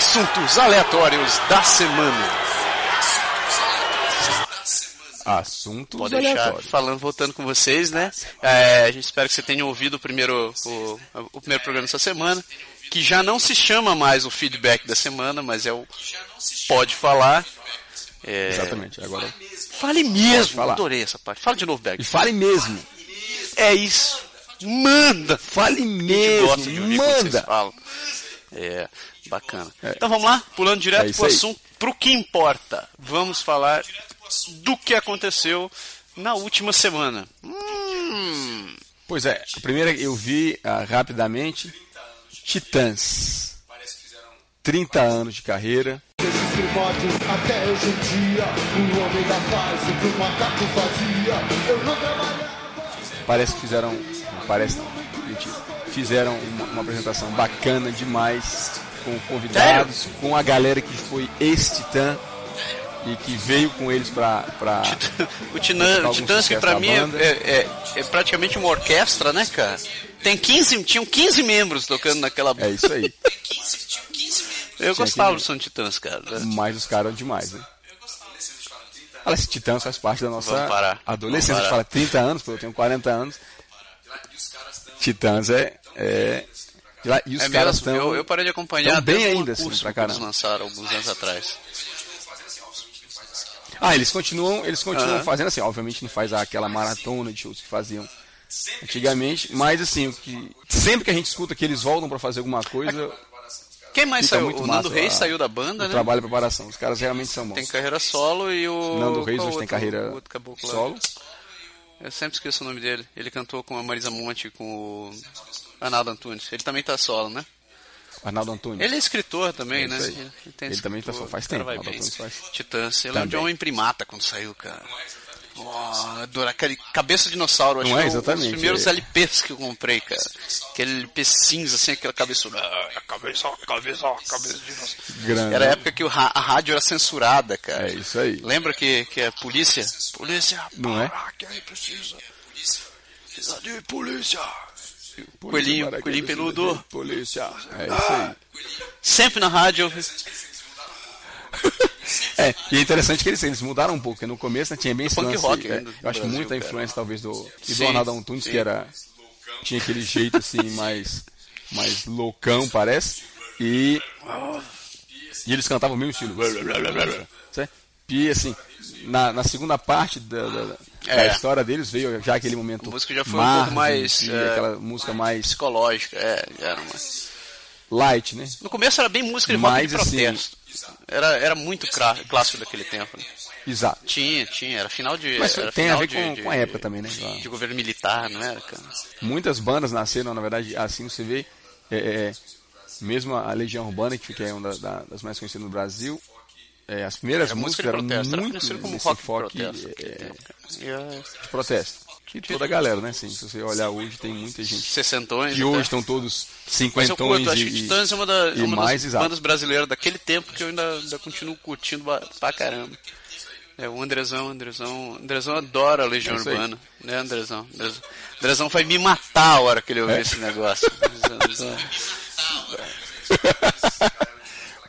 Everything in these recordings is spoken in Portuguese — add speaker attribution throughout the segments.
Speaker 1: Assuntos aleatórios da semana.
Speaker 2: Assuntos
Speaker 1: Pode deixar
Speaker 2: aleatórios.
Speaker 1: falando, voltando com vocês, né? É, a gente espera que você tenha ouvido o primeiro, o, o primeiro programa dessa semana, que já não se chama mais o feedback da semana, mas é o Pode Falar. É,
Speaker 2: Exatamente. Agora.
Speaker 1: Fale mesmo, adorei essa parte. Fala de novo,
Speaker 2: E
Speaker 1: Berg.
Speaker 2: fale mesmo.
Speaker 1: É isso. Manda!
Speaker 2: Fale
Speaker 1: gente gosta de
Speaker 2: mesmo. Manda.
Speaker 1: falam. É, bacana.
Speaker 2: É.
Speaker 1: Então vamos lá, pulando direto
Speaker 2: É
Speaker 1: pro assunto, pro que importa. Vamos falar do que aconteceu na última semana. Hum,
Speaker 2: Pois é, a primeira eu vi ah, rapidamente Titãs. 30 anos de carreira.
Speaker 3: Desde os primórdios até hoje em dia, o homem da faz o que o macaco fazia. Eu não trabalhava.
Speaker 2: Parece que fizeram. não Parece não, mentira. Fizeram uma, uma apresentação bacana demais com convidados, com a galera que foi ex-Titã e que veio com eles pra. pra
Speaker 1: o Titãs que
Speaker 2: sucesso
Speaker 1: pra mim é,
Speaker 2: banda.
Speaker 1: é- é- praticamente uma orquestra, né, cara? Tem 15, tinham 15 membros tocando naquela
Speaker 2: é isso aí.
Speaker 1: Eu
Speaker 2: Tinha
Speaker 1: gostava do de Titãs, cara.
Speaker 2: Mas os caras demais, né? Olha, esse Titãs faz parte da nossa adolescência. A gente fala 30 anos, pô, eu tenho 40 anos. Titãs é. é... E os
Speaker 1: É
Speaker 2: caras estão.
Speaker 1: eu, eu parei de acompanhar
Speaker 2: bem ainda, assim, pra
Speaker 1: que eles
Speaker 2: caramba.
Speaker 1: lançaram alguns anos atrás.
Speaker 2: Ah, eles continuam, eles continuam
Speaker 1: Aham.
Speaker 2: fazendo assim, obviamente não faz aquela maratona de shows que faziam antigamente, mas assim, o que sempre que a gente escuta que eles voltam pra fazer alguma coisa,
Speaker 1: Quem mais saiu?
Speaker 2: muito
Speaker 1: O Nando Reis saiu da banda,
Speaker 2: o
Speaker 1: né?
Speaker 2: trabalho e preparação. Os caras realmente são bons.
Speaker 1: Tem carreira solo e o.
Speaker 2: Nando Reis hoje tem carreira solo.
Speaker 1: Eu sempre esqueço o nome dele. Ele cantou com a Marisa Monte com o Arnaldo Antunes. Ele também tá solo, né?
Speaker 2: Arnaldo Antunes.
Speaker 1: Ele é escritor também,
Speaker 2: É
Speaker 1: né?
Speaker 2: aí.
Speaker 1: tem
Speaker 2: Ele também tá solo, faz tempo, Arnaldo. Antunes faz.
Speaker 1: Titãs. Lembro de
Speaker 2: Também.
Speaker 1: Homem Primata quando saiu, cara. Oh, aquele cabeça de dinossauro. Acho
Speaker 2: Não é?
Speaker 1: que um dos
Speaker 2: Exatamente,
Speaker 1: primeiros
Speaker 2: é.
Speaker 1: LPs que eu comprei, cara. Aquele LP cinza, assim, aquela cabeça. Ah, cabeça, cabeça, cabeça de dinossauro.
Speaker 2: Grande.
Speaker 1: Era a época que a rádio era censurada, cara.
Speaker 2: É isso aí.
Speaker 1: Lembra que, que a polícia? Polícia,
Speaker 2: Não é?
Speaker 1: para, que aí precisa. Precisa de polícia.
Speaker 2: Polícia
Speaker 1: Coelhinho, coelhinho peludo.
Speaker 2: Polícia. É isso aí.
Speaker 1: Sempre na rádio.
Speaker 2: É, e é interessante que eles, eles mudaram um pouco, porque no começo né, tinha bem esse
Speaker 1: Punk
Speaker 2: lance,
Speaker 1: rock
Speaker 2: é,
Speaker 1: ainda do
Speaker 2: eu acho
Speaker 1: Brasil,
Speaker 2: muita
Speaker 1: cara.
Speaker 2: influência talvez do, do
Speaker 1: Sim,
Speaker 2: Arnaldo Antunes,
Speaker 1: sim.
Speaker 2: que era, tinha aquele jeito assim, mais, mais loucão, parece, e, e eles cantavam o mesmo estilo, e assim, na, na segunda parte da, da,
Speaker 1: É.
Speaker 2: história deles veio já aquele momento
Speaker 1: A música já foi um pouco mais,
Speaker 2: e
Speaker 1: é,
Speaker 2: aquela música mais
Speaker 1: Psicológica, é, era uma...
Speaker 2: light, né?
Speaker 1: No começo era bem música de rock
Speaker 2: Mas,
Speaker 1: de
Speaker 2: assim,
Speaker 1: protesto. Era, era muito clássico daquele tempo. né?
Speaker 2: Exato.
Speaker 1: Tinha, tinha, era final de.
Speaker 2: Mas
Speaker 1: era
Speaker 2: tem a ver
Speaker 1: de-
Speaker 2: com,
Speaker 1: de-
Speaker 2: com a época também, né?
Speaker 1: De governo militar, não era, cara?
Speaker 2: muitas bandas nasceram, na verdade, assim você vê, é, é, mesmo a Legião Urbana, que é uma da- da- das mais conhecidas no Brasil, é, as primeiras
Speaker 1: Era música
Speaker 2: músicas
Speaker 1: de
Speaker 2: eram
Speaker 1: protesto, era
Speaker 2: muito
Speaker 1: conhecido como rock de
Speaker 2: enfoque
Speaker 1: protesto.
Speaker 2: é.
Speaker 1: E
Speaker 2: de protesto. Que toda a galera, né? Assim, se você olhar hoje, tem muita gente
Speaker 1: Sessentões.
Speaker 2: que
Speaker 1: até.
Speaker 2: hoje estão todos
Speaker 1: Mas eu curto,
Speaker 2: cinquentões
Speaker 1: acho que
Speaker 2: e,
Speaker 1: Titãs é uma, da-
Speaker 2: e
Speaker 1: uma
Speaker 2: mais,
Speaker 1: das
Speaker 2: exato.
Speaker 1: bandas brasileiras daquele tempo que eu ainda, ainda continuo curtindo pra caramba. É, o Andrezão, Andrezão, Andrezão adora a Legião
Speaker 2: É.
Speaker 1: Urbana, né, Andrezão? Andrezão, Andrezão vai me matar a hora que ele ouvir
Speaker 2: É?
Speaker 1: esse negócio. Andrezão,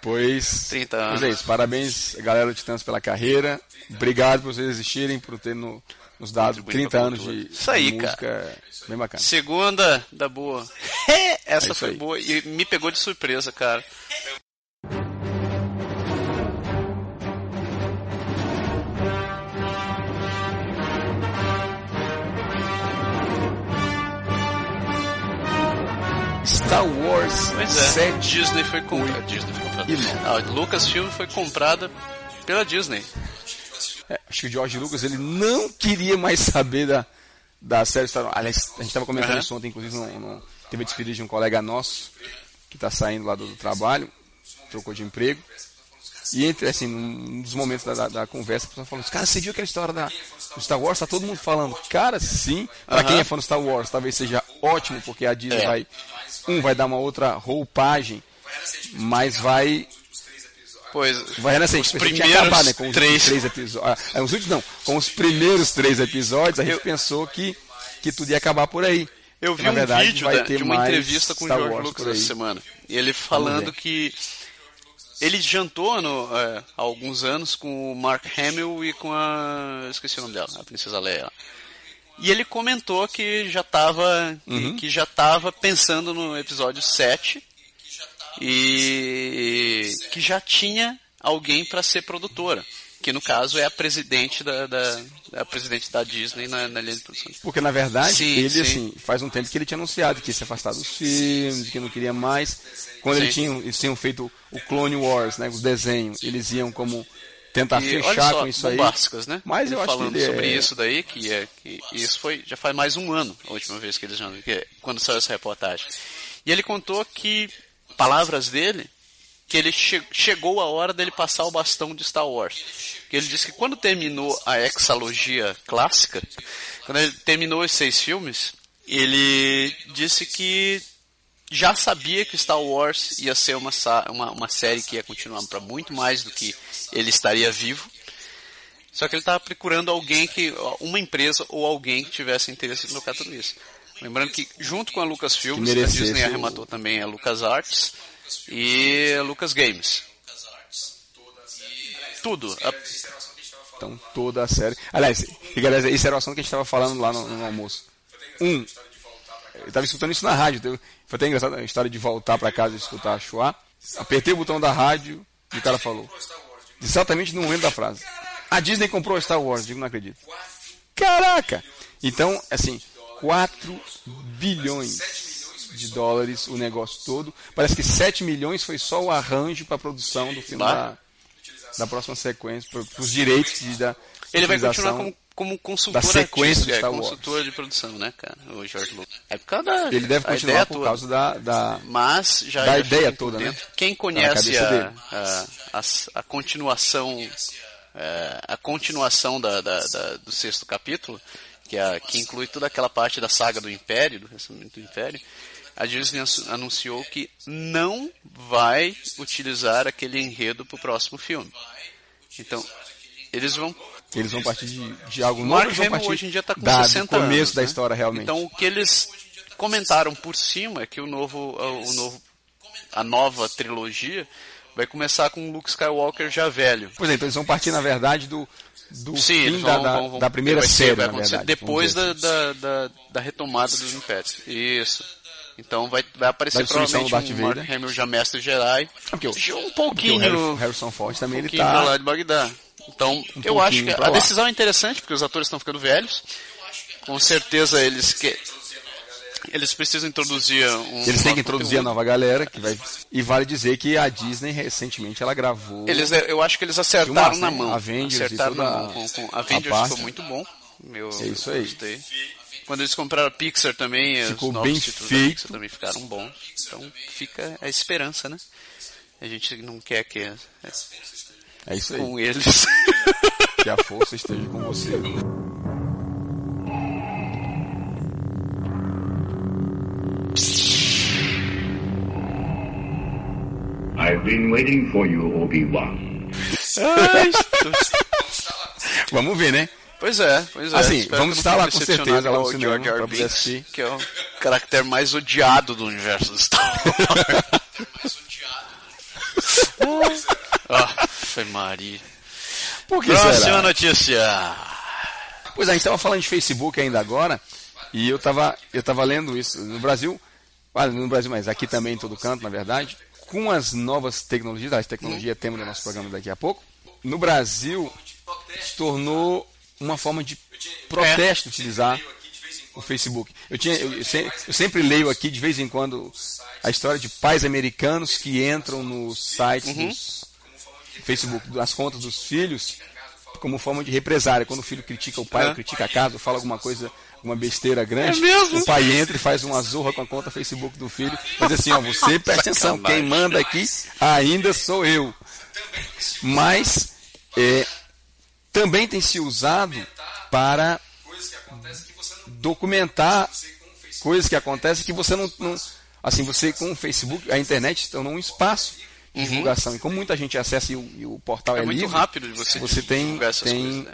Speaker 2: Pois,
Speaker 1: 30
Speaker 2: pois
Speaker 1: anos.
Speaker 2: é isso. Parabéns, galera do Titãs, pela carreira. Obrigado por vocês existirem, por ter no- nos dado
Speaker 1: Contribuindo
Speaker 2: 30
Speaker 1: pra
Speaker 2: anos de,
Speaker 1: Isso aí,
Speaker 2: de música. Bem bacana.
Speaker 1: Segunda da boa. Essa
Speaker 2: É
Speaker 1: foi
Speaker 2: aí.
Speaker 1: boa e me pegou de surpresa, cara.
Speaker 2: Star Wars
Speaker 1: Pois é,
Speaker 2: 7
Speaker 1: Disney foi comprada. Disney foi comprada. a Lucasfilm foi comprada pela Disney.
Speaker 2: É, acho que o George Lucas ele não queria mais saber da, da série Star Wars. Aliás, a gente estava comentando
Speaker 1: Aham.
Speaker 2: isso ontem, inclusive, no, no, teve a despedida de um colega nosso que está saindo lá do, do trabalho, trocou de emprego. E entre, assim, num dos momentos da, da, da conversa, a pessoa falou assim, cara, você viu aquela história da, do Star Wars? Tá todo mundo falando. Cara, sim. Pra quem é fã do Star Wars, talvez seja ótimo, porque a Disney
Speaker 1: É.
Speaker 2: vai, um, vai dar uma outra roupagem, mas vai
Speaker 1: Pois,
Speaker 2: Vai assim,
Speaker 1: os
Speaker 2: ia
Speaker 1: primeiros
Speaker 2: acabar, né, com os
Speaker 1: três.
Speaker 2: três episódios. Ah, é, os últimos não, com os primeiros três episódios, a gente
Speaker 1: Eu-
Speaker 2: pensou que, que tudo ia acabar por aí.
Speaker 1: Eu vi
Speaker 2: Na
Speaker 1: um
Speaker 2: verdade,
Speaker 1: vídeo
Speaker 2: vai
Speaker 1: da-
Speaker 2: ter
Speaker 1: de uma entrevista com o George Lucas essa semana. E ele falando que ele jantou no, é, há alguns anos com o Mark Hamill e com a. esqueci o nome dela, a Princesa Leia. E ele comentou que já estava
Speaker 2: Uhum.
Speaker 1: que já tava pensando no episódio 7 e que já tinha alguém para ser produtora, que no caso é a presidente da, da a presidente da Disney na, na linha de produção.
Speaker 2: Porque na verdade,
Speaker 1: Sim,
Speaker 2: ele
Speaker 1: sim.
Speaker 2: assim, faz um tempo que ele tinha anunciado que ia se afastar dos filmes, que não queria mais. Quando eles
Speaker 1: Sim.
Speaker 2: tinham, eles tinham feito o Clone Wars, né, o desenho, eles iam como tentar
Speaker 1: E
Speaker 2: fechar
Speaker 1: só,
Speaker 2: com isso aí.
Speaker 1: bombásticas, né?
Speaker 2: Mas
Speaker 1: Ele
Speaker 2: eu acho que
Speaker 1: falando
Speaker 2: ele
Speaker 1: sobre
Speaker 2: é...
Speaker 1: isso daí, que é que isso foi já faz mais um ano a última vez que eles já que é quando saiu essa reportagem. E ele contou que palavras dele que ele che- chegou a hora dele passar o bastão de Star Wars. Que ele disse que quando terminou a hexalogia clássica, quando ele terminou os seis filmes, ele disse que já sabia que Star Wars ia ser uma, uma, uma série que ia continuar para muito mais do que ele estaria vivo. Só que ele estava procurando alguém que, uma empresa ou alguém que tivesse interesse em colocar tudo isso. Lembrando que junto com a Lucasfilm, a Disney arrematou também a LucasArts e Lucas Games. Tudo.
Speaker 2: Então, toda a série. Aliás, e, aliás, esse era o assunto que a gente estava falando lá no, no almoço. Um, eu estava escutando isso na rádio. Foi até engraçado a história de voltar para casa e escutar a Chua. Apertei o botão da rádio e o cara falou. Exatamente no momento da frase. A Disney comprou Star Wars. Digo, não acredito. Caraca! Então, assim, 4 bilhões de dólares o negócio todo. Parece que 7 milhões foi só o arranjo para a produção do filme da, da próxima sequência, para os direitos de, da
Speaker 1: ele vai continuar como, como consultor
Speaker 2: da sequência de
Speaker 1: é, consultor de produção, né, cara? O George Lucas. É por causa da
Speaker 2: Ele deve continuar por
Speaker 1: toda.
Speaker 2: causa da, da,
Speaker 1: Mas já
Speaker 2: da
Speaker 1: já
Speaker 2: ideia toda, né?
Speaker 1: Quem conhece a, a, a, a continuação é, a continuação da, da- da- do sexto capítulo, que, é que inclui toda aquela parte da saga do Império, do ressurgimento do Império, a Disney anunciou que não vai utilizar aquele enredo para o próximo filme. Então, eles vão
Speaker 2: Eles vão partir de, de algo
Speaker 1: o
Speaker 2: novo,
Speaker 1: Mark Hamill hoje em dia está com
Speaker 2: da,
Speaker 1: 60
Speaker 2: do começo
Speaker 1: anos,
Speaker 2: da
Speaker 1: né?
Speaker 2: história realmente.
Speaker 1: Então o que eles comentaram por cima é que o novo, o novo, a nova trilogia vai começar com o Luke Skywalker já velho.
Speaker 2: Pois é, então eles vão partir, na verdade, do, do
Speaker 1: Sim,
Speaker 2: fim
Speaker 1: vão,
Speaker 2: da,
Speaker 1: vão- vão-
Speaker 2: da primeira
Speaker 1: ser-
Speaker 2: série,
Speaker 1: vai
Speaker 2: na
Speaker 1: acontecer
Speaker 2: verdade.
Speaker 1: depois da,
Speaker 2: dizer
Speaker 1: da, da, da retomada do Império. Isso. Então vai, vai aparecer provavelmente um
Speaker 2: Darth
Speaker 1: Mark
Speaker 2: Vader.
Speaker 1: Hamill já mestre Jedi.
Speaker 2: porque o-
Speaker 1: um
Speaker 2: Porque o
Speaker 1: pouquinho,
Speaker 2: Harrison Ford também
Speaker 1: um
Speaker 2: ele
Speaker 1: pouquinho pra lá
Speaker 2: tá...
Speaker 1: de Bagdá. Então, eu
Speaker 2: pouquinho
Speaker 1: acho que a
Speaker 2: lá.
Speaker 1: decisão é interessante, porque os atores estão ficando velhos. Com certeza eles que eles precisam introduzir um
Speaker 2: Eles têm que introduzir a
Speaker 1: conteúdo.
Speaker 2: nova galera, que vai... e vale dizer que a Disney recentemente ela gravou...
Speaker 1: Eles, eu acho que eles acertaram
Speaker 2: Filmaço,
Speaker 1: na
Speaker 2: né?
Speaker 1: mão.
Speaker 2: Avengers
Speaker 1: acertaram na mão.
Speaker 2: a-
Speaker 1: Com, com
Speaker 2: a
Speaker 1: Avengers
Speaker 2: parte.
Speaker 1: ficou muito bom. Eu,
Speaker 2: É isso aí.
Speaker 1: Gostei. Quando eles compraram a Pixar também,
Speaker 2: Ficou
Speaker 1: os novos
Speaker 2: bem
Speaker 1: títulos
Speaker 2: feito.
Speaker 1: da Pixar também ficaram bons. Então fica a esperança, né? A gente não quer que é,
Speaker 2: É isso aí.
Speaker 1: com eles.
Speaker 2: Que a força esteja com você.
Speaker 4: I've been waiting for you, Obi-Wan.
Speaker 2: Vamos ver, né?
Speaker 1: Pois é, pois é.
Speaker 2: Assim,
Speaker 1: Espero
Speaker 2: vamos estar lá com certeza, lá no cinema,
Speaker 1: George
Speaker 2: pra poder assistir.
Speaker 1: Que é o caractere mais odiado do universo do Star Wars. Ah, foi Maria.
Speaker 2: Por que
Speaker 1: Próxima
Speaker 2: será?
Speaker 1: notícia.
Speaker 2: Pois é, a gente estava falando de Facebook ainda agora, e eu estava eu tava lendo isso. No Brasil, ah, no Brasil, mas aqui também em todo canto, na verdade, com as novas tecnologias, a tecnologia é tema do nosso programa daqui a pouco, no Brasil se tornou uma forma de protesto utilizar o Facebook. Eu, tinha, eu, se- eu sempre leio aqui de vez em quando a história de pais americanos que entram nos sites dos Facebook, das contas dos filhos, como forma de represária. Quando o filho critica o pai,
Speaker 1: É.
Speaker 2: ou critica a casa, ou fala alguma coisa, alguma besteira grande,
Speaker 1: É mesmo?
Speaker 2: o pai entra e faz uma zorra com a conta Facebook do filho, mas assim, ó, você presta atenção, quem manda aqui ainda sou eu. Mas é, também tem se usado para documentar coisas que acontecem que você não, não- assim você com o Facebook a internet se tornou um espaço de divulgação e como muita gente acessa e o, e o portal é,
Speaker 1: Uhum. É muito
Speaker 2: livre,
Speaker 1: rápido de você,
Speaker 2: você tem, tem
Speaker 1: coisas, né?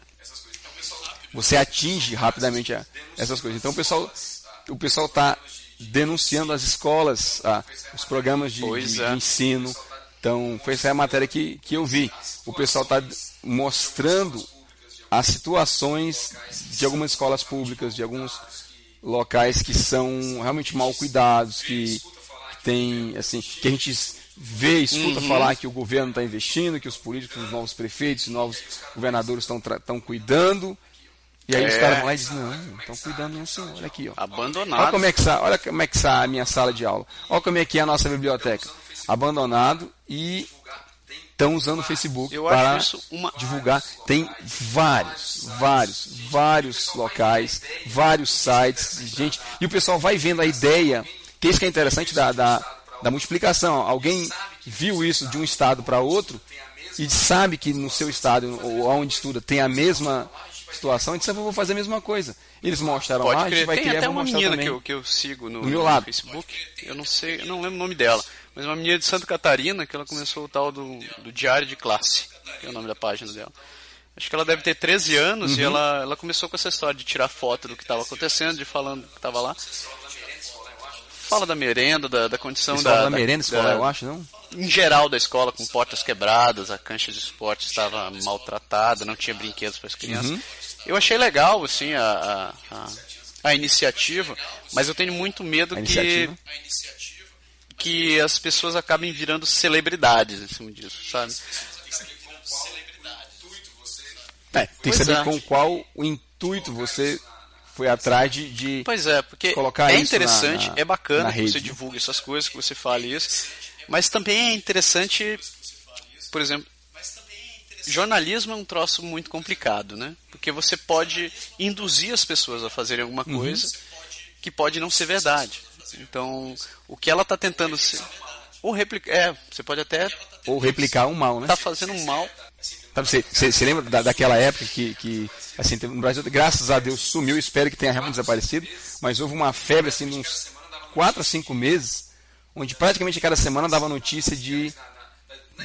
Speaker 2: você atinge rapidamente a- essas coisas. Então o pessoal o pessoal está denunciando as escolas, ah, os programas de,
Speaker 1: Pois
Speaker 2: de-
Speaker 1: é.
Speaker 2: de ensino Então, foi essa a matéria que, que eu vi. O pessoal está mostrando as situações de algumas escolas públicas, de alguns locais que são realmente mal cuidados, que, tem, assim, que a gente vê, escuta
Speaker 1: Uhum.
Speaker 2: falar que o governo está investindo, que os políticos, os novos prefeitos, os novos governadores estão cuidando. E aí os
Speaker 1: É.
Speaker 2: caras vão lá e dizem, não, estão cuidando não, senhor. Olha aqui, ó. Olha
Speaker 1: Abandonado.
Speaker 2: como é que está, olha como é que está a minha sala de aula. Olha como é que é a nossa biblioteca. Abandonado e estão usando o Facebook
Speaker 1: Eu
Speaker 2: para
Speaker 1: uma-
Speaker 2: divulgar. Tem vários, vários, vários locais, vários sites, gente. E o pessoal vai vendo a ideia, que isso que é interessante da, da, da multiplicação. Alguém viu isso de um estado para outro e sabe que no seu estado ou onde estuda tem a mesma situação, e disse, "Ah, eu vou fazer a mesma coisa. Eles mostraram lá, a gente vai
Speaker 1: Tem
Speaker 2: criar,
Speaker 1: até uma menina
Speaker 2: também.
Speaker 1: que eu, que eu sigo no,
Speaker 2: Do meu
Speaker 1: no
Speaker 2: lado.
Speaker 1: Facebook. Eu não sei, eu não lembro o nome dela. Mas uma menina de Santa Catarina que ela começou o tal do, do Diário de Classe, que é o nome da página dela. Acho que ela deve ter 13 anos
Speaker 2: Uhum.
Speaker 1: e ela, ela começou com essa história de tirar foto do que estava acontecendo, de falando que estava lá. Fala da merenda, da, da condição
Speaker 2: Escola
Speaker 1: da,
Speaker 2: da merenda escolar, eu acho, não?
Speaker 1: em geral da escola com portas quebradas, a cancha de esporte estava maltratada, não tinha brinquedos para as crianças.
Speaker 2: Uhum.
Speaker 1: Eu achei legal assim a, a, a, a iniciativa, mas eu tenho muito medo
Speaker 2: A
Speaker 1: que que as pessoas acabem virando celebridades em cima disso, sabe?
Speaker 2: É, tem que saber
Speaker 1: é.
Speaker 2: com qual o intuito você foi atrás de, de
Speaker 1: Pois é, porque
Speaker 2: Colocar
Speaker 1: é
Speaker 2: isso
Speaker 1: interessante,
Speaker 2: na- na-
Speaker 1: é bacana
Speaker 2: na
Speaker 1: que
Speaker 2: rede,
Speaker 1: você
Speaker 2: né?
Speaker 1: divulgue essas coisas, que você fale isso, mas também é interessante, por exemplo, jornalismo é um troço muito complicado, né? Porque você pode induzir as pessoas a fazerem alguma
Speaker 2: Uhum.
Speaker 1: coisa que pode não ser verdade. Então, o que ela está tentando ser ou replicar, é, você pode até
Speaker 2: ou replicar um mal, né?
Speaker 1: estar fazendo um mal.
Speaker 2: Sabe, você, você, você lembra da, daquela época que, que assim, no Brasil, graças a Deus, sumiu, espero que tenha realmente desaparecido, mas houve uma febre assim, de uns 4 a 5 meses, onde praticamente cada semana dava notícia de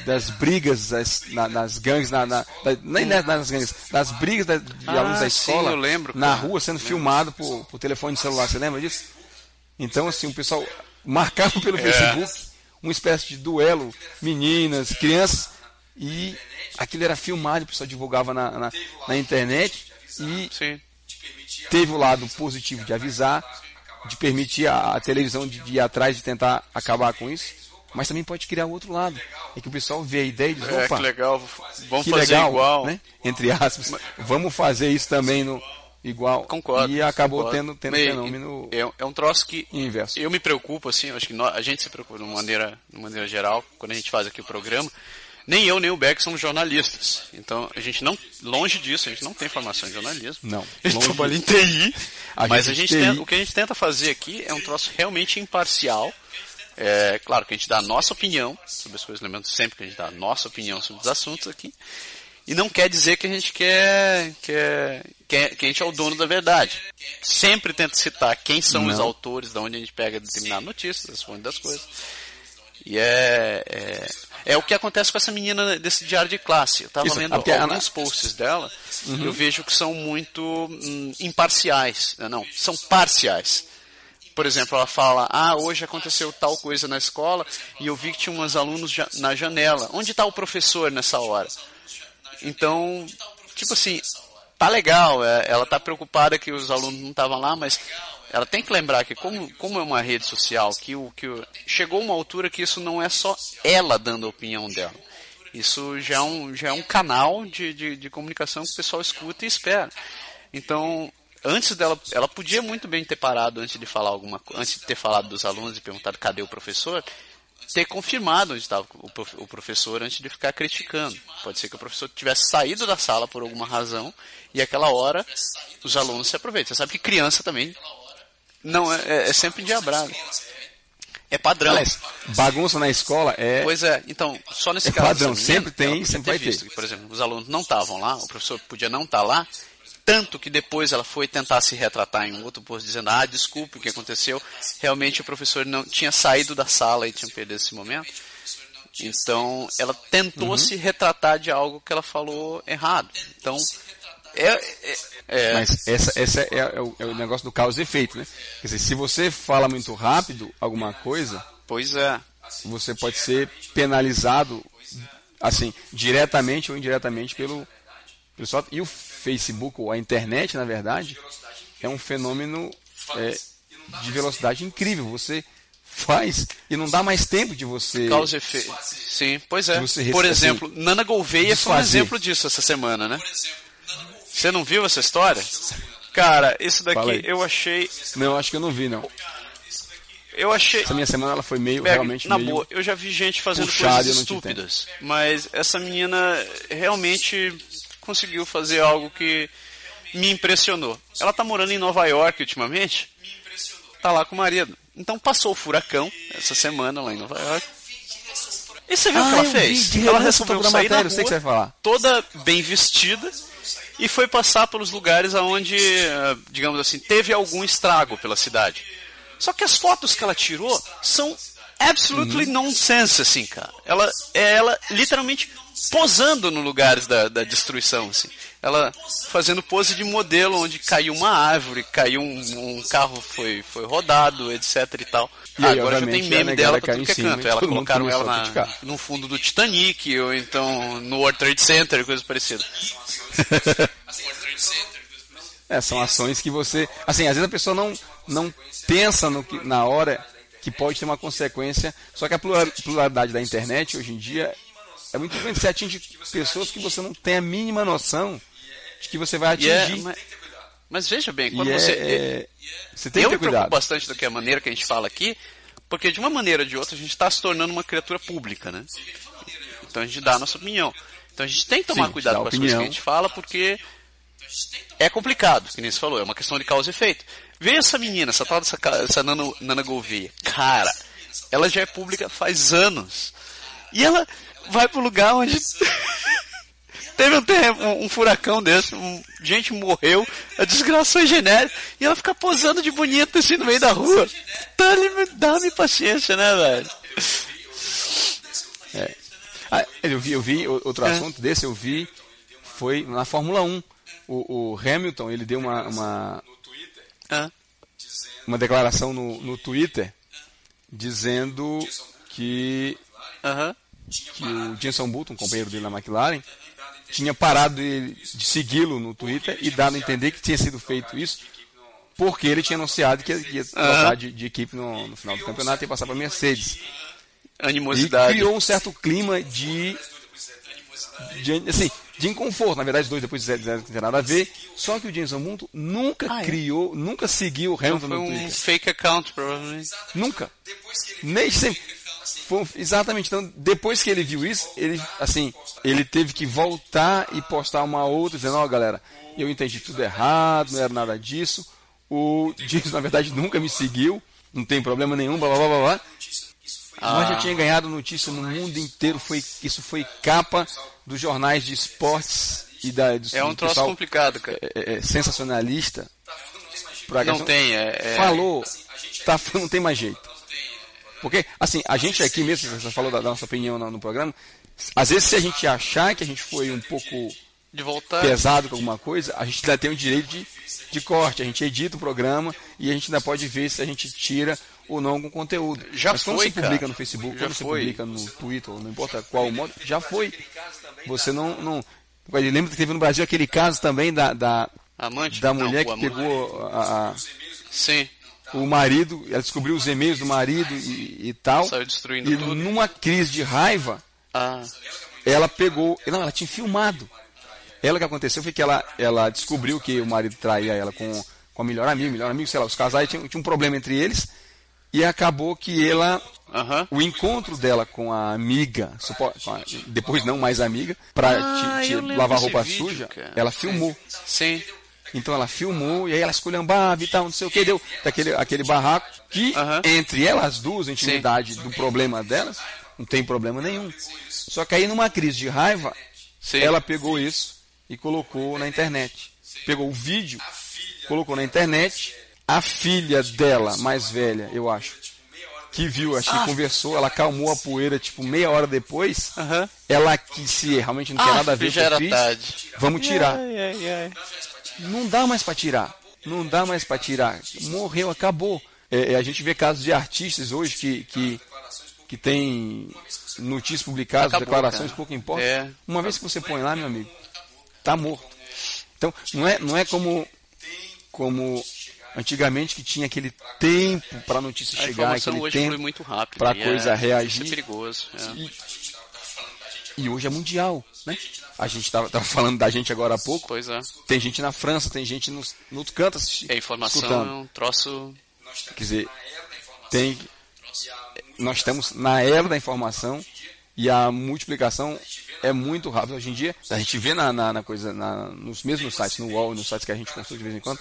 Speaker 2: das brigas das, na- nas gangues, na, na, da- nem nas, nas gangues, das brigas da- de
Speaker 1: Ah,
Speaker 2: alunos da
Speaker 1: sim,
Speaker 2: escola
Speaker 1: eu lembro,
Speaker 2: na rua sendo filmado por, por telefone celular, você lembra disso? Então, assim, o pessoal marcava pelo
Speaker 1: É.
Speaker 2: Facebook uma espécie de duelo, meninas, crianças, e aquilo era filmado, o pessoal divulgava na, na, na internet, e
Speaker 1: Sim.
Speaker 2: teve o lado positivo de avisar, de permitir a, a televisão de, de ir atrás de tentar acabar com isso, mas também pode criar o outro lado, é que o pessoal vê a ideia e diz,
Speaker 1: É,
Speaker 2: opa,
Speaker 1: que legal, vamos
Speaker 2: que
Speaker 1: fazer
Speaker 2: legal,
Speaker 1: igual.
Speaker 2: né? Entre aspas, vamos fazer isso também no igual.
Speaker 1: Concordo.
Speaker 2: E acabou
Speaker 1: concordo.
Speaker 2: tendo, tendo
Speaker 1: E-
Speaker 2: fenômeno
Speaker 1: É, é um troço que
Speaker 2: inverso.
Speaker 1: eu me preocupo, assim, acho que nó- a gente se preocupa de uma maneira, de uma maneira geral, quando a gente faz aqui o programa. Nem eu, nem o Beck somos jornalistas. Então, a gente não, longe disso, a gente não tem formação em jornalismo.
Speaker 2: Não,
Speaker 1: A gente trabalha em TI.
Speaker 2: A
Speaker 1: mas
Speaker 2: gente
Speaker 1: a gente tenta- o que a gente tenta fazer aqui é um troço realmente imparcial. É, claro que a gente dá a nossa opinião sobre as coisas, lembrando sempre que a gente dá a nossa opinião sobre os assuntos aqui. E não quer dizer que a gente quer, quer, quer que a gente é o dono da verdade. Sempre tenta citar quem são os
Speaker 2: Não.
Speaker 1: autores, de onde a gente pega determinada notícia, das fontes das coisas. E é, é, é o que acontece com essa menina desse diário de classe. Eu estava lendo alguns posts dela, eu vejo que são muito hum, imparciais. Não, são parciais. Por exemplo, ela fala: Ah, hoje aconteceu tal coisa na escola e eu vi que tinha uns alunos ja- na janela. Onde está o professor nessa hora? Então, tipo assim, tá legal, é, ela tá preocupada que os alunos não estavam lá, mas ela tem que lembrar que como, como é uma rede social, que o que o- chegou uma altura que isso não é só ela dando a opinião dela. Isso já é um, já é um canal de, de, de comunicação que o pessoal escuta e espera. Então, antes dela, ela podia muito bem ter parado antes de falar alguma antes de ter falado dos alunos e perguntado cadê o professor, ter confirmado onde estava o prof- o professor antes de ficar criticando. Pode ser que o professor tivesse saído da sala por alguma razão e aquela hora os alunos se aproveitam. Você sabe que criança também não é, é- é sempre endiabrado. É padrão.
Speaker 2: Aliás, bagunça na escola é.
Speaker 1: Pois é, então, só nesse
Speaker 2: É
Speaker 1: caso.
Speaker 2: padrão, sempre tem,
Speaker 1: ela podia
Speaker 2: sempre vai ter.
Speaker 1: que, por exemplo, os alunos não estavam lá, o professor podia não estar lá, tanto que depois ela foi tentar se retratar em um outro posto dizendo, ah, desculpe o que aconteceu, realmente o professor não tinha saído da sala e tinha perdido esse momento. Então, ela tentou
Speaker 2: Uhum.
Speaker 1: se retratar de algo que ela falou errado. Então, é, é, é-
Speaker 2: Mas essa, essa é, é o, é o negócio do causa e efeito, né? Quer dizer, se você fala muito rápido alguma coisa,
Speaker 1: pois é.
Speaker 2: você pode ser penalizado, assim, diretamente ou indiretamente pelo, pelo software. E o Facebook, ou a internet, na verdade, é um fenômeno é, de velocidade incrível. Você faz e não dá mais tempo de você.
Speaker 1: Causa efeito. Sim, pois é. Por
Speaker 2: assim,
Speaker 1: exemplo, Nana Gouveia foi um
Speaker 2: desfazer.
Speaker 1: exemplo disso essa semana, né? Você não viu essa história? Cara, isso daqui eu achei.
Speaker 2: Não, acho que eu não vi, não.
Speaker 1: Eu achei.
Speaker 2: Essa minha semana ela foi meio,
Speaker 1: Berg,
Speaker 2: realmente
Speaker 1: na
Speaker 2: meio...
Speaker 1: boa, eu já vi gente fazendo
Speaker 2: puxado
Speaker 1: coisas estúpidas, mas essa menina realmente conseguiu fazer algo que me impressionou. Ela tá morando em Nova York ultimamente, tá lá com o marido. Então passou o furacão essa semana lá em Nova York. E você viu o que
Speaker 2: Ah,
Speaker 1: ela fez? ela resolveu
Speaker 2: na
Speaker 1: sair na
Speaker 2: matéria, sei
Speaker 1: rua,
Speaker 2: que você vai falar.
Speaker 1: toda bem vestida e foi passar pelos lugares aonde, eh, digamos assim, teve algum estrago pela cidade. Só que as fotos que ela tirou são absolutely
Speaker 2: Uhum.
Speaker 1: nonsense, assim, cara. Ela é ela literalmente posando no lugares da, da destruição, assim. Ela fazendo pose de modelo onde caiu uma árvore, caiu um, um carro foi foi rodado, etc e tal.
Speaker 2: E aí,
Speaker 1: Agora já tem meme
Speaker 2: negada
Speaker 1: dela pra tudo que é
Speaker 2: cima
Speaker 1: canto. Ela colocaram ela na, no fundo do Titanic ou então no World Trade Center, coisa parecida.
Speaker 2: É, são ações que você. Assim, às vezes a pessoa não, não pensa no que, na hora que pode ter uma consequência. Só que a plural- pluralidade da internet hoje em dia é muito grande. Você atinge pessoas que você não tem a mínima noção de que você vai
Speaker 1: é-
Speaker 2: atingir.
Speaker 1: mas, mas veja bem, quando
Speaker 2: é-
Speaker 1: você.
Speaker 2: é- você tem
Speaker 1: eu
Speaker 2: que
Speaker 1: me
Speaker 2: ter
Speaker 1: preocupo
Speaker 2: cuidado.
Speaker 1: bastante do que a maneira que a gente fala aqui, porque de uma maneira ou de outra a gente está se tornando uma criatura pública, né? Então a gente dá a nossa opinião. Então a gente tem que tomar
Speaker 2: Sim,
Speaker 1: cuidado com as coisas que a
Speaker 2: opinião.
Speaker 1: gente fala, porque é complicado, que nem você falou, é uma questão de causa e efeito. Veja essa menina, essa tal dessa essa Nana, Nana Gouveia. Cara, ela já é pública faz anos. E ela vai pro lugar onde teve um, terreno- um- furacão desse, um- gente morreu, a desgraça foi genérica, e ela fica posando de bonita assim no meio da rua. Dá-me dá paciência, né, velho?
Speaker 2: Ah, eu vi, eu vi outro
Speaker 1: É.
Speaker 2: assunto desse, eu vi, foi na Fórmula 1. O, o Hamilton, ele deu uma, uma, uma declaração no, no Twitter dizendo que, que o Jenson Button, companheiro dele na McLaren, tinha parado de, de segui-lo no Twitter e dado a entender que tinha sido feito isso porque ele tinha anunciado que ia, trocar de, de equipe no, no final do campeonato e ia passar para Mercedes. E
Speaker 1: Animosidade.
Speaker 2: criou um certo clima de, de assim, de inconforto. Na verdade, os dois depois disseram que não tem nada a ver. Só que o Jameson Munto nunca
Speaker 1: Ah, é?
Speaker 2: criou, nunca seguiu o Hamilton
Speaker 1: Foi
Speaker 2: no
Speaker 1: um
Speaker 2: Twitter.
Speaker 1: fake account, provavelmente.
Speaker 2: Nunca. Nem sempre. Foi um- exatamente. Então, depois que ele viu isso, ele, assim, ele teve que voltar e postar uma outra, dizendo, ó, galera, eu entendi tudo errado, não era nada disso. O Jason, na verdade, nunca me seguiu, não tem problema nenhum, blá blá blá blá. Blá. Mas já tinha ganhado notícia no mundo inteiro, foi, isso foi capa dos jornais de esportes e da, do,
Speaker 1: É um troço
Speaker 2: pessoal,
Speaker 1: complicado, cara.
Speaker 2: é, é, sensacionalista. Pra
Speaker 1: Não tem, é. é-
Speaker 2: falou, tá, não tem mais jeito. Porque, assim, a gente aqui mesmo, você falou da, da nossa opinião no, no programa, às vezes se a gente achar que a gente foi um pouco pesado com alguma coisa, a gente ainda tem o direito de, de corte, a gente edita o programa e a gente ainda pode ver se a gente tira ou não algum conteúdo.
Speaker 1: Já
Speaker 2: Mas quando
Speaker 1: foi,
Speaker 2: você publica
Speaker 1: cara.
Speaker 2: no Facebook,
Speaker 1: Já
Speaker 2: quando você
Speaker 1: foi.
Speaker 2: publica no Twitter, não importa qual modo, já foi. Você não. não lembra que teve no Brasil aquele caso também da, da,
Speaker 1: Amante?
Speaker 2: da
Speaker 1: Não,
Speaker 2: mulher
Speaker 1: o
Speaker 2: que pegou a- a,
Speaker 1: Sim.
Speaker 2: o marido, ela descobriu os e-mails do marido e, e tal.
Speaker 1: Saiu destruindo
Speaker 2: e
Speaker 1: tudo.
Speaker 2: numa crise de raiva,
Speaker 1: Ah,
Speaker 2: ela pegou. Não, ela tinha filmado. Ela o que aconteceu foi que ela, ela descobriu que o marido traía ela com, com a melhor amiga, melhor amigo, sei lá, os casais tinham, tinha um problema entre eles. E acabou que ela.
Speaker 1: aham.
Speaker 2: O encontro dela com a amiga, supo- com a- depois não mais amiga, pra
Speaker 1: Ah,
Speaker 2: te- te lavar roupa
Speaker 1: vídeo,
Speaker 2: suja,
Speaker 1: cara.
Speaker 2: ela filmou.
Speaker 1: Sim.
Speaker 2: Então ela filmou e aí ela esculhambava e tal, não sei o que, deu daquele aquele barraco que
Speaker 1: Aham.
Speaker 2: entre elas duas, a intimidade do problema delas, não tem problema nenhum. Só que aí numa crise de raiva,
Speaker 1: Sim.
Speaker 2: ela pegou isso e colocou na internet. Pegou o vídeo, colocou na internet. A filha dela, mais velha, eu acho, que viu, acho que
Speaker 1: Ah.
Speaker 2: conversou, ela calmou a poeira, tipo, meia hora depois.
Speaker 1: Aham.
Speaker 2: Ela que se realmente não tem
Speaker 1: Ah,
Speaker 2: nada a ver com o
Speaker 1: era
Speaker 2: que fiz, vamos tirar.
Speaker 1: Ai, ai, ai.
Speaker 2: Não dá mais para tirar. Não dá mais para tirar. Morreu, acabou. É, é, a gente vê casos de artistas hoje que, que, que tem notícias publicadas,
Speaker 1: Acabou,
Speaker 2: declarações,
Speaker 1: cara.
Speaker 2: pouco importa.
Speaker 1: É.
Speaker 2: Uma vez que você põe lá, meu amigo, tá morto. Então, não é, não é como, como antigamente que tinha aquele tempo para a notícia
Speaker 1: A
Speaker 2: chegar, aquele tempo.
Speaker 1: muito rápido.
Speaker 2: pra
Speaker 1: e
Speaker 2: coisa
Speaker 1: é,
Speaker 2: reagir.
Speaker 1: É perigoso. é.
Speaker 2: E hoje é mundial, né? A gente tava, tava falando da gente agora há pouco.
Speaker 1: Pois é.
Speaker 2: Tem gente na França, tem gente no, no outro canto assistindo.
Speaker 1: E a informação
Speaker 2: escutando.
Speaker 1: é um troço.
Speaker 2: Quer dizer, tem, nós estamos na era da informação e a multiplicação é muito rápida. Hoje em dia, a gente vê na, na, na coisa, na- nos mesmos sites, no UOL, nos sites que a gente consulta de vez em quando,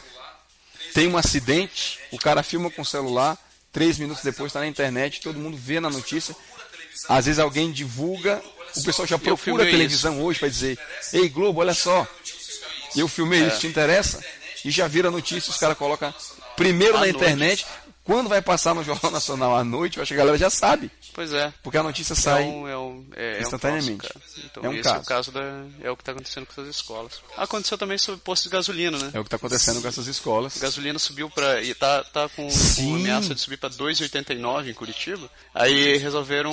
Speaker 2: tem um acidente, o cara filma com o celular, três minutos depois está na internet, todo mundo vê na notícia. Às vezes alguém divulga, o pessoal já procura a televisão hoje para dizer, ei Globo, olha só, eu filmei
Speaker 1: É.
Speaker 2: isso, te interessa? E já vira notícia, os caras colocam primeiro
Speaker 1: À
Speaker 2: na
Speaker 1: noite.
Speaker 2: internet, quando vai passar no Jornal Nacional à noite, eu acho que a galera já sabe,
Speaker 1: Pois é.
Speaker 2: porque a notícia sai.
Speaker 1: É um, é um, é, é um
Speaker 2: instantaneamente.
Speaker 1: cara. Então,
Speaker 2: É um
Speaker 1: esse
Speaker 2: caso.
Speaker 1: é o caso da. É o que está acontecendo com essas escolas. Aconteceu também sobre posto de gasolina, né?
Speaker 2: É o que está acontecendo com essas escolas.
Speaker 1: gasolina subiu para e tá tá com, com ameaça de subir para 2,89 em Curitiba. Aí resolveram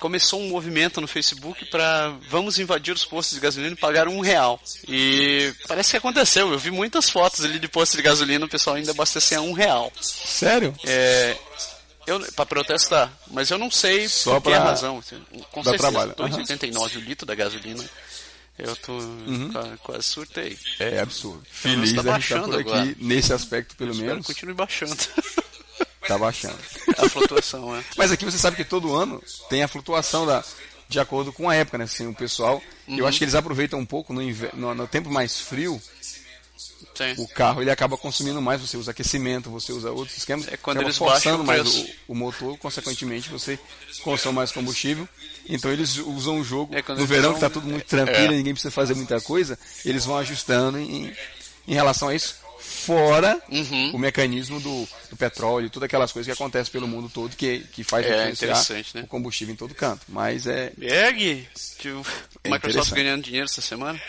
Speaker 1: começou um movimento no Facebook para vamos invadir os postos de gasolina e pagar um real. E parece que aconteceu. Eu vi muitas fotos ali de posto de gasolina, o pessoal ainda abastecia um real.
Speaker 2: Sério?
Speaker 1: É, para protestar, mas eu não sei
Speaker 2: Só
Speaker 1: por que razão. Com
Speaker 2: dar
Speaker 1: certeza,
Speaker 2: trabalho.
Speaker 1: 2,89 o litro da gasolina. Eu tô
Speaker 2: Uhum.
Speaker 1: qua- quase surtei.
Speaker 2: É absurdo. Feliz
Speaker 1: tá
Speaker 2: gente estar
Speaker 1: baixando
Speaker 2: por aqui,
Speaker 1: agora.
Speaker 2: nesse aspecto pelo
Speaker 1: Espero
Speaker 2: menos,
Speaker 1: que continue baixando.
Speaker 2: tá baixando.
Speaker 1: a flutuação, é.
Speaker 2: Mas aqui você sabe que todo ano tem a flutuação da, de acordo com a época, né? Assim, o pessoal,
Speaker 1: Uhum.
Speaker 2: eu acho que eles aproveitam um pouco no, inver- no, no tempo mais frio,
Speaker 1: Sim.
Speaker 2: o carro ele acaba consumindo mais, você usa aquecimento, você usa outros esquemas,
Speaker 1: É quando eles baixam
Speaker 2: forçando
Speaker 1: o
Speaker 2: mais
Speaker 1: preço.
Speaker 2: o, o motor, consequentemente você consome mais combustível. Então eles usam o jogo
Speaker 1: É,
Speaker 2: no verão
Speaker 1: são-
Speaker 2: que está tudo muito tranquilo,
Speaker 1: É.
Speaker 2: ninguém precisa fazer muita coisa, eles vão ajustando em, em relação a isso. Fora
Speaker 1: Uhum.
Speaker 2: o mecanismo do, do petróleo, todas aquelas coisas que acontecem pelo mundo todo que, que faz
Speaker 1: É, interessante, né?
Speaker 2: o combustível em todo canto. Mas é
Speaker 1: Berg, que o
Speaker 2: É
Speaker 1: Microsoft ganhando dinheiro essa semana.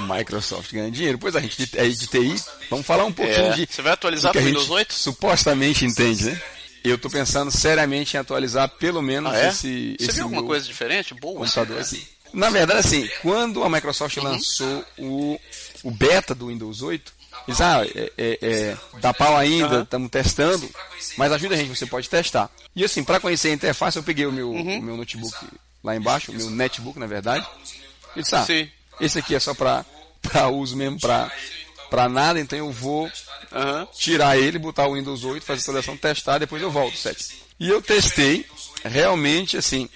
Speaker 2: Microsoft ganhando dinheiro. Pois a gente aí de TI, vamos falar um pouquinho
Speaker 1: É.
Speaker 2: de.
Speaker 1: Você vai atualizar
Speaker 2: a
Speaker 1: Windows
Speaker 2: gente
Speaker 1: 8?
Speaker 2: Supostamente entende, né? Eu tô pensando seriamente em atualizar pelo menos
Speaker 1: Ah, é?
Speaker 2: esse,
Speaker 1: Você
Speaker 2: esse
Speaker 1: viu alguma coisa diferente? Boa.
Speaker 2: computador aqui. Na verdade, assim, quando a Microsoft
Speaker 1: Uhum.
Speaker 2: lançou o, o beta do Windows 8, eles, ah, é, é, é, dá pau ainda, estamos testando, mas ajuda a gente, você pode testar. E assim, para conhecer a interface, eu peguei o meu,
Speaker 1: Uhum.
Speaker 2: o meu notebook lá embaixo, o meu netbook, na verdade, e disse, ah,
Speaker 1: Sim.
Speaker 2: Esse aqui é só para uso mesmo, para nada, então eu vou tirar ele, botar o Windows 8, fazer a instalação, testar, depois eu volto, 7. E eu testei, realmente, assim,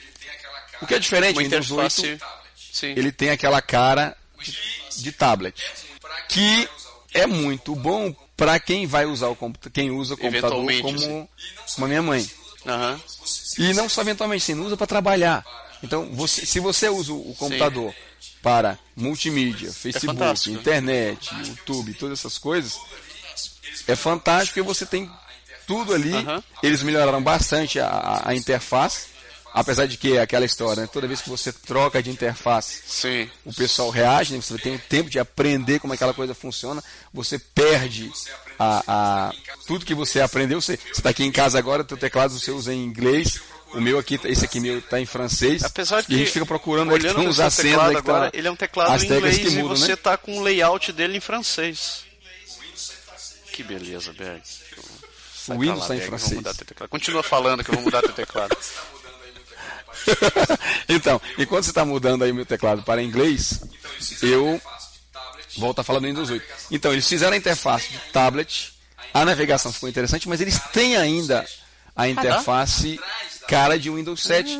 Speaker 2: o que é diferente
Speaker 1: Uma
Speaker 2: Windows 8,
Speaker 1: interface. Sim.
Speaker 2: ele tem aquela cara de, de tablet, que é muito bom para quem vai usar o computador, quem usa o computador como,
Speaker 1: assim.
Speaker 2: como a minha mãe.
Speaker 1: Aham.
Speaker 2: E não só eventualmente, sim, usa para trabalhar. Então, você, se você usa o computador para multimídia, Facebook,
Speaker 1: É
Speaker 2: internet, YouTube, todas essas coisas, é fantástico porque você tem tudo ali.
Speaker 1: Aham.
Speaker 2: Eles melhoraram bastante a, a- a interface, apesar de que é aquela história, né? toda vez que você troca de interface,
Speaker 1: Sim.
Speaker 2: o pessoal reage, né? você tem o tempo de aprender como aquela coisa funciona, você perde a, a- tudo que você aprendeu. Você está aqui em casa agora, teu teclado você usa em inglês, o meu aqui, esse aqui meu está em francês.
Speaker 1: Apesar de
Speaker 2: e a gente fica procurando
Speaker 1: olhando seu
Speaker 2: acentos que tá-
Speaker 1: agora, ele é um teclado em inglês
Speaker 2: que
Speaker 1: e
Speaker 2: mudam,
Speaker 1: você
Speaker 2: né?
Speaker 1: tá com o layout dele em francês. Que beleza, Berg. Sai
Speaker 2: O Windows
Speaker 1: lá,
Speaker 2: tá em
Speaker 1: Berg,
Speaker 2: francês.
Speaker 1: Continua falando que eu vou mudar teu teclado.
Speaker 2: então, enquanto você está mudando aí o meu teclado para inglês, eu volto a falar do Windows 8. Então, eles fizeram a interface de tablet, a navegação ficou interessante, mas eles têm ainda a interface cara de Windows 7,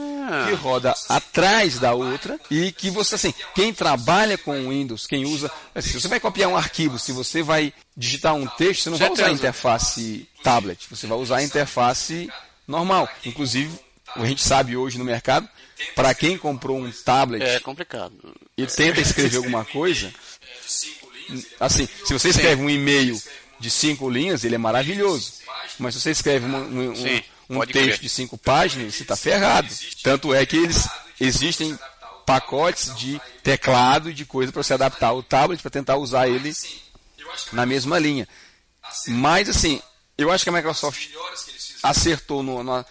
Speaker 2: que roda atrás da outra e que você, assim, quem trabalha com Windows, quem usa, assim, se você vai copiar um arquivo, se você vai digitar um texto, você não vai usar a interface tablet, você vai usar a interface normal. Inclusive, a gente sabe hoje no mercado, para quem comprou um tablet
Speaker 1: É complicado.
Speaker 2: e tenta escrever alguma coisa, assim, se você escreve um e-mail de cinco linhas, ele é maravilhoso. Mas se você escreve um, um- um-
Speaker 1: Sim,
Speaker 2: um
Speaker 1: pode
Speaker 2: texto
Speaker 1: crer.
Speaker 2: de cinco páginas, você está ferrado. Tanto é que eles existem pacotes de teclado e de coisa para você adaptar o tablet para tentar usar ele na mesma linha. Mas assim, eu acho que a Microsoft acertou no, na-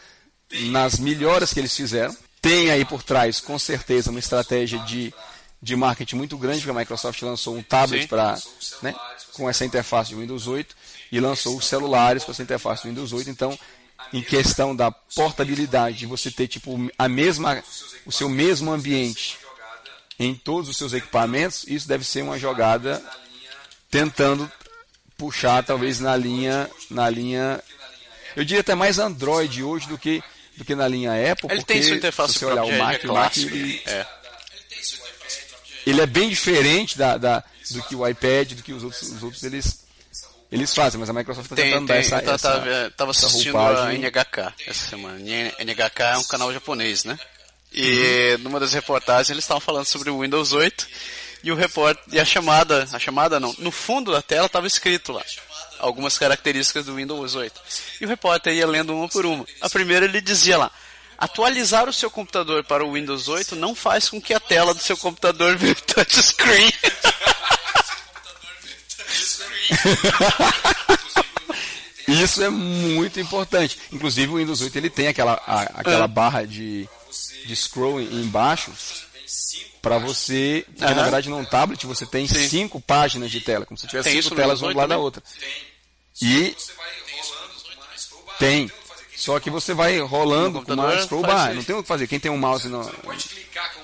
Speaker 2: nas melhoras que eles fizeram. Tem aí por trás, com certeza, uma estratégia de, de marketing muito grande, porque a Microsoft lançou um tablet para, né, com essa interface de Windows 8 e lançou os celulares com essa interface do Windows 8. Então, em questão da portabilidade, de você ter tipo a mesma, o seu mesmo ambiente em todos os seus equipamentos, isso deve ser uma jogada tentando puxar talvez na linha, na linha, eu diria até mais Android hoje do que do que na linha Apple,
Speaker 1: Ele
Speaker 2: porque
Speaker 1: tem sua interface
Speaker 2: se você olhar o Mac,
Speaker 1: é
Speaker 2: o Mac ele,
Speaker 1: É.
Speaker 2: ele é bem diferente da, da- do que o iPad, do que os outros, os outros eles eles fazem, mas a Microsoft está tentando
Speaker 1: tem,
Speaker 2: dar essa,
Speaker 1: eu tava,
Speaker 2: essa-
Speaker 1: tava, tava
Speaker 2: essa
Speaker 1: assistindo a. NHK essa semana. NHK é um canal japonês, né? E numa das reportagens eles estavam falando sobre o Windows 8 e o repórter e a chamada, a chamada não, no fundo da tela estava escrito lá algumas características do Windows 8. E o repórter ia lendo uma por uma. A primeira ele dizia lá: Atualizar o seu computador para o Windows 8 não faz com que a tela do seu computador vire touchscreen.
Speaker 2: Isso é muito importante. Inclusive o Windows 8 ele tem aquela, a- aquela
Speaker 1: Ah.
Speaker 2: barra de, de scroll em- embaixo para você, porque na
Speaker 1: Aham.
Speaker 2: verdade num tablet você tem
Speaker 1: Sim.
Speaker 2: cinco páginas de tela, como se tivesse
Speaker 1: Tem
Speaker 2: cinco telas uma do lado da
Speaker 1: 8
Speaker 2: outra. E tem. Só que você vai rolando com uma
Speaker 1: computador
Speaker 2: scroll
Speaker 1: faz
Speaker 2: bar. Não tem o que fazer. Quem tem um mouse no,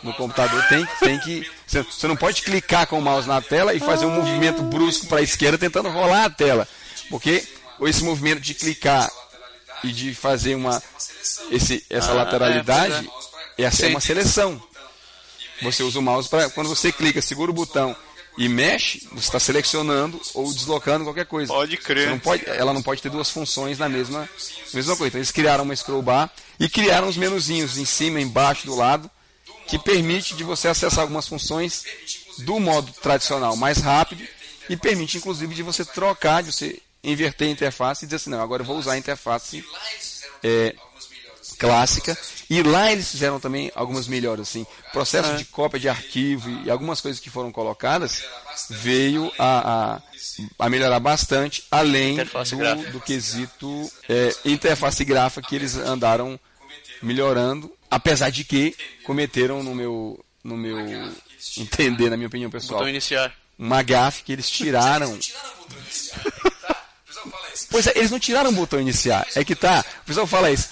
Speaker 2: no computador tem, tem que. Você não pode clicar com o mouse na tela e fazer um movimento brusco para a esquerda tentando rolar a tela. Porque esse movimento de clicar e de fazer uma esse, essa
Speaker 1: Ah,
Speaker 2: lateralidade
Speaker 1: é,
Speaker 2: é, a- é uma seleção. Você usa o mouse para quando você clica, segura o botão e mexe, você está selecionando ou deslocando qualquer coisa.
Speaker 1: Pode crer.
Speaker 2: Não pode, ela não pode ter duas funções na mesma, mesma coisa. Então eles criaram uma scroll bar e criaram os menuzinhos em cima, embaixo, do lado, que permite de você acessar algumas funções do modo tradicional mais rápido e permite inclusive de você trocar, de você inverter a interface e dizer assim, não, agora eu vou usar a interface é, clássica. E lá eles fizeram também algumas melhoras, assim. Processo de cópia de arquivo e algumas coisas que foram colocadas veio a, a, a melhorar bastante, além do, do quesito é, interface gráfica que eles andaram melhorando, apesar de que cometeram no meu, no meu entender, na minha opinião pessoal,
Speaker 1: Botão iniciar.
Speaker 2: uma gafe que eles tiraram. Pois é, eles não tiraram o botão iniciar. É que tá. O pessoal fala isso.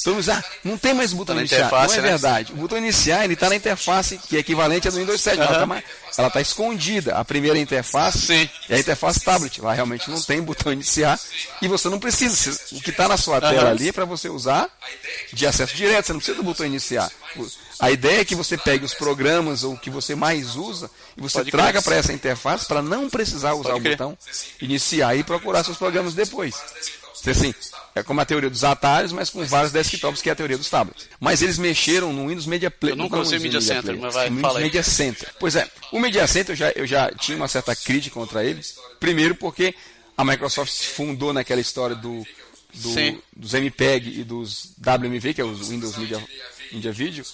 Speaker 2: Então, ah, não tem mais botão
Speaker 1: Tá
Speaker 2: iniciar. não é
Speaker 1: né?
Speaker 2: verdade. O botão iniciar ele está na interface que é equivalente à do Windows 7. Ela
Speaker 1: Aham.
Speaker 2: tá mais- Ela está escondida. A primeira interface
Speaker 1: Sim.
Speaker 2: é a interface tablet. Lá realmente não tem botão iniciar e você não precisa. O que está na sua tela
Speaker 1: Aham.
Speaker 2: ali é para você usar de acesso direto. Você não precisa do botão iniciar. A ideia é que você pegue os programas ou o que você mais usa e você
Speaker 1: Pode
Speaker 2: traga para essa interface para não precisar usar
Speaker 1: Pode
Speaker 2: o
Speaker 1: crer.
Speaker 2: botão iniciar e procurar seus programas depois. Então, Assim, é como a teoria dos atalhos, mas com vários desktops, que é a teoria dos tablets. Mas eles mexeram no Windows Media Player.
Speaker 1: Eu
Speaker 2: no
Speaker 1: usei
Speaker 2: Windows
Speaker 1: Media Center,
Speaker 2: Player,
Speaker 1: mas vai,
Speaker 2: Windows. Media Center. Pois é, o Media Center eu já, eu já tinha uma certa crítica contra ele. Primeiro porque a Microsoft se fundou naquela história do, do- dos MPEG e dos WMV, que é os Windows Media, Media Video.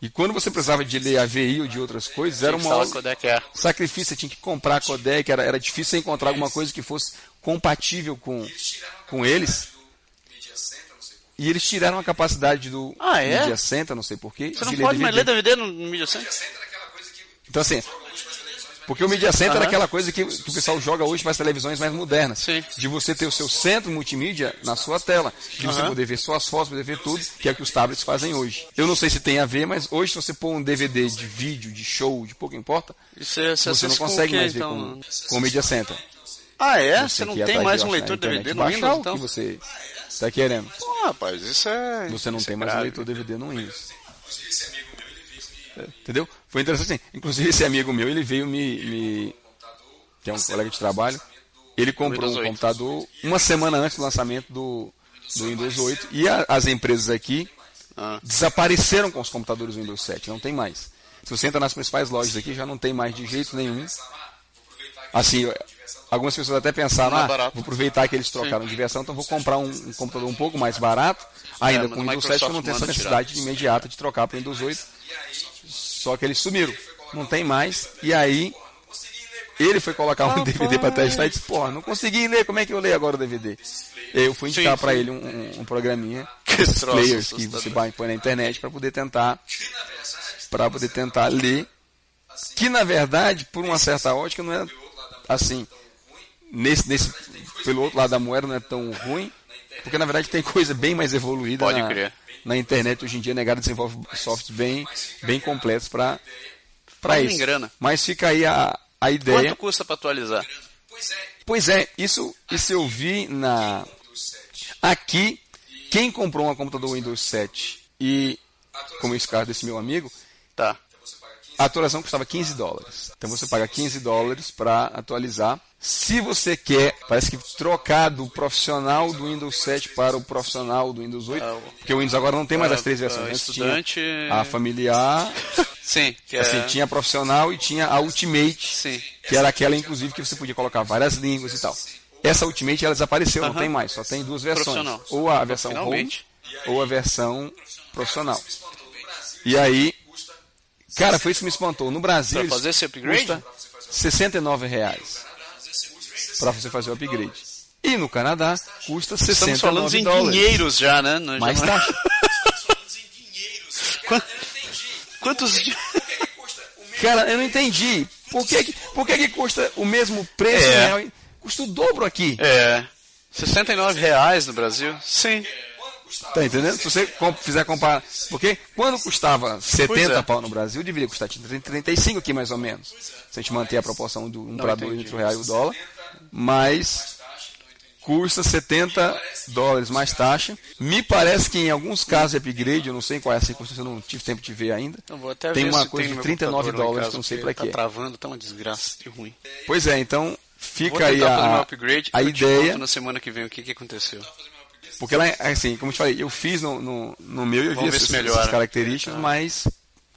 Speaker 2: E quando você precisava de ler AVI ou de outras coisas, era uma
Speaker 1: codec é.
Speaker 2: sacrifício, você tinha que comprar codec, era, era difícil encontrar alguma coisa que fosse compatível com, com eles. E eles tiraram a capacidade do
Speaker 1: Ah, é?
Speaker 2: Media Center, não sei porquê.
Speaker 1: Você não
Speaker 2: de
Speaker 1: pode mais ler
Speaker 2: DVD.
Speaker 1: No no Media Center?
Speaker 2: Então assim, porque o Media Center
Speaker 1: Aham.
Speaker 2: é aquela coisa que, que o pessoal joga hoje para as televisões mais modernas.
Speaker 1: Sim.
Speaker 2: De você ter o seu centro multimídia na sua tela. De você
Speaker 1: Aham.
Speaker 2: poder ver suas fotos, poder ver tudo, que é o que os tablets fazem hoje. Eu não sei se tem a ver, mas hoje se você pôr um DVD de vídeo, de show, de pouco importa,
Speaker 1: Você, você,
Speaker 2: você não consegue mais ver
Speaker 1: então?
Speaker 2: com, com o Media Center.
Speaker 1: Ah, é?
Speaker 2: Você
Speaker 1: Você não tem
Speaker 2: atrás
Speaker 1: mais um leitor DVD no Windows,
Speaker 2: o
Speaker 1: então?
Speaker 2: que você está querendo.
Speaker 1: Pô, rapaz, isso é...
Speaker 2: Você não
Speaker 1: isso
Speaker 2: tem
Speaker 1: é
Speaker 2: mais um
Speaker 1: grave.
Speaker 2: leitor DVD no Windows. É, Entendeu? Foi interessante. assim. Inclusive, esse amigo meu, ele veio me, me- que é um colega de trabalho, ele comprou um
Speaker 1: 8.
Speaker 2: computador uma semana antes do lançamento do, do Windows 8 e a- as empresas aqui
Speaker 1: Ah.
Speaker 2: desapareceram com os computadores Windows 7, não tem mais. Se você entra nas principais lojas aqui, já não tem mais de jeito nenhum. Assim, algumas pessoas até pensaram,
Speaker 1: é
Speaker 2: ah,
Speaker 1: barato.
Speaker 2: vou aproveitar que eles trocaram de versão, então vou comprar um, um computador um pouco mais barato, ainda
Speaker 1: É,
Speaker 2: com o Windows 7, eu não tenho essa necessidade imediata de trocar para o Windows 8. Só que eles sumiram, não tem mais. E aí, ele foi colocar um DVD para testar e disse, porra, não consegui ler, como é que eu leio agora o DVD? Eu fui indicar
Speaker 1: Sim,
Speaker 2: para
Speaker 1: sim.
Speaker 2: ele um, um- um programinha
Speaker 1: troço
Speaker 2: players que você vai põe na internet para poder tentar para poder tentar ler que na verdade por uma certa ótica não é assim nesse, nesse pelo outro lado da moeda não é tão ruim porque na verdade tem coisa bem mais evoluída
Speaker 1: Pode
Speaker 2: na,
Speaker 1: crer.
Speaker 2: na internet hoje em dia negado desenvolve softwares bem bem completos para para isso
Speaker 1: grana.
Speaker 2: mas fica aí a, a ideia
Speaker 1: Quanto custa para atualizar?
Speaker 2: Pois é, isso, isso eu vi na. Aqui, quem comprou um computador Windows 7 e, como esse caso desse meu amigo,
Speaker 1: Tá.
Speaker 2: A atualização custava 15 dólares. Então você paga 15 dólares para atualizar. Se você quer, parece que trocar do profissional do Windows 7 para o profissional do Windows 8,
Speaker 1: Ah,
Speaker 2: porque o Windows agora não tem mais as três
Speaker 1: ah,
Speaker 2: versões. Antes
Speaker 1: estudante-
Speaker 2: a familiar,
Speaker 1: Sim, que é...
Speaker 2: assim, tinha a profissional e tinha a Ultimate,
Speaker 1: Sim.
Speaker 2: que era aquela inclusive que você podia colocar várias línguas e tal. Essa Ultimate ela desapareceu, não
Speaker 1: Aham.
Speaker 2: tem mais, só tem duas versões. Ou a versão
Speaker 1: Finalmente.
Speaker 2: home ou a versão profissional. E aí, cara, foi isso que me espantou. No Brasil,
Speaker 1: Pra
Speaker 2: eles
Speaker 1: fazer esse upgrade?
Speaker 2: custa 69 reais para você fazer o upgrade. E no Canadá custa 69
Speaker 1: Estamos falando em
Speaker 2: dólares.
Speaker 1: dinheiros já, né? Não-
Speaker 2: Mais
Speaker 1: já-. Quan- Quantos...
Speaker 2: Cara, eu não entendi. Por que, que- por que, que custa o mesmo preço
Speaker 1: É.
Speaker 2: e Custa o dobro aqui.
Speaker 1: É... 69 reais no Brasil? Sim.
Speaker 2: Tá entendendo? Se você fizer comparar. Porque quando custava 70
Speaker 1: Pois é.
Speaker 2: pau no Brasil, deveria custar 35 aqui mais ou menos. Se a gente manter a proporção do 1 para 2
Speaker 1: entendi.
Speaker 2: entre o real e o dólar. Mas custa 70 dólares mais taxa. Me parece que em alguns casos de upgrade, eu não sei qual é a circunstância, eu não tive tempo de ver ainda.
Speaker 1: Até
Speaker 2: Tem
Speaker 1: ver
Speaker 2: uma coisa
Speaker 1: no
Speaker 2: de
Speaker 1: meu
Speaker 2: 39
Speaker 1: computador lá em
Speaker 2: dólares, que eu não sei
Speaker 1: porque
Speaker 2: pra quê.
Speaker 1: Tá travando, tá uma desgraça de ruim.
Speaker 2: Pois é, então fica aí a, a ideia.
Speaker 1: na semana que vem o que, que aconteceu.
Speaker 2: Porque lá, assim, como eu te falei, eu fiz no, no, no meu e eu vi
Speaker 1: Vamos
Speaker 2: essas,
Speaker 1: melhora.
Speaker 2: essas características, mas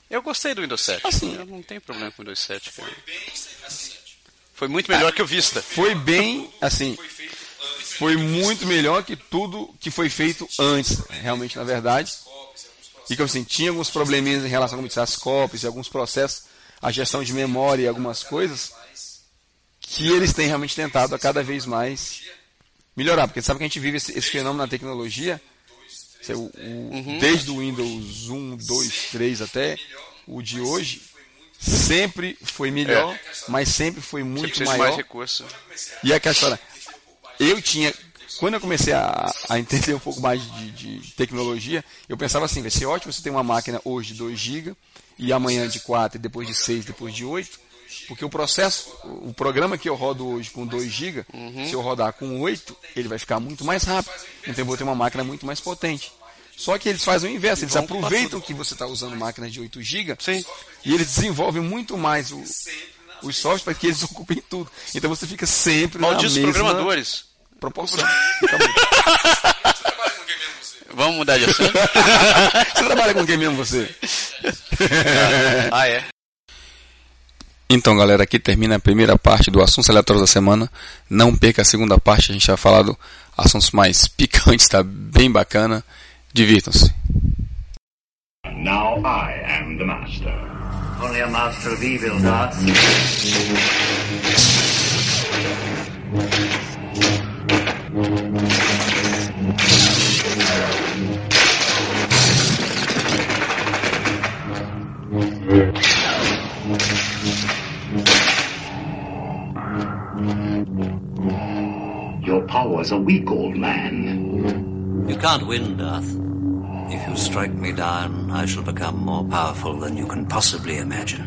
Speaker 1: Eu gostei do Windows 7.
Speaker 2: Assim.
Speaker 1: Eu não tenho problema com o Windows 7, cara. Foi muito melhor que o Vista.
Speaker 2: foi bem, assim, foi muito melhor que tudo que foi feito antes, realmente, na verdade. E que assim, tinha alguns probleminhas em relação como disse, cópias e alguns processos, a gestão de memória e algumas coisas, que eles têm realmente tentado a cada vez mais melhorar. Porque sabe que a gente vive esse, esse fenômeno na tecnologia, o- o- desde o Windows 1, 2, 3 até o de hoje, sempre foi melhor, mas sempre foi muito
Speaker 1: de
Speaker 2: maior.
Speaker 1: mais recurso.
Speaker 2: E aquela história, eu tinha, quando eu comecei a, a entender um pouco mais de, de tecnologia, eu pensava assim, vai ser ótimo você ter uma máquina hoje de 2 GB e amanhã de 4 e depois de 6, depois de 8, porque o processo, o programa que eu rodo hoje com 2 GB, se eu rodar com 8, ele vai ficar muito mais rápido. Então eu vou ter uma máquina muito mais potente. Só que eles fazem o inverso, eles aproveitam que você está usando máquinas de 8 GB e eles desenvolvem muito mais o, os softwares para que eles ocupem tudo. Então você fica sempre na
Speaker 1: Malditos
Speaker 2: mesma
Speaker 1: programadores.
Speaker 2: proporção.
Speaker 1: Vamos mudar de assunto?
Speaker 2: você trabalha com quem mesmo você?
Speaker 1: ah, é.
Speaker 2: Então, galera, aqui termina a primeira parte do Assuntos Aleatórios da Semana. Não perca a segunda parte, a gente vai falar do assuntos mais picantes, tá bem bacana. Divirtam-se.
Speaker 4: Now I am the master.
Speaker 5: Only a master of evil, Darth.
Speaker 4: Your powers are weak, old man.
Speaker 5: You can't win, Darth. If you strike me down, I shall become more powerful than you can possibly imagine.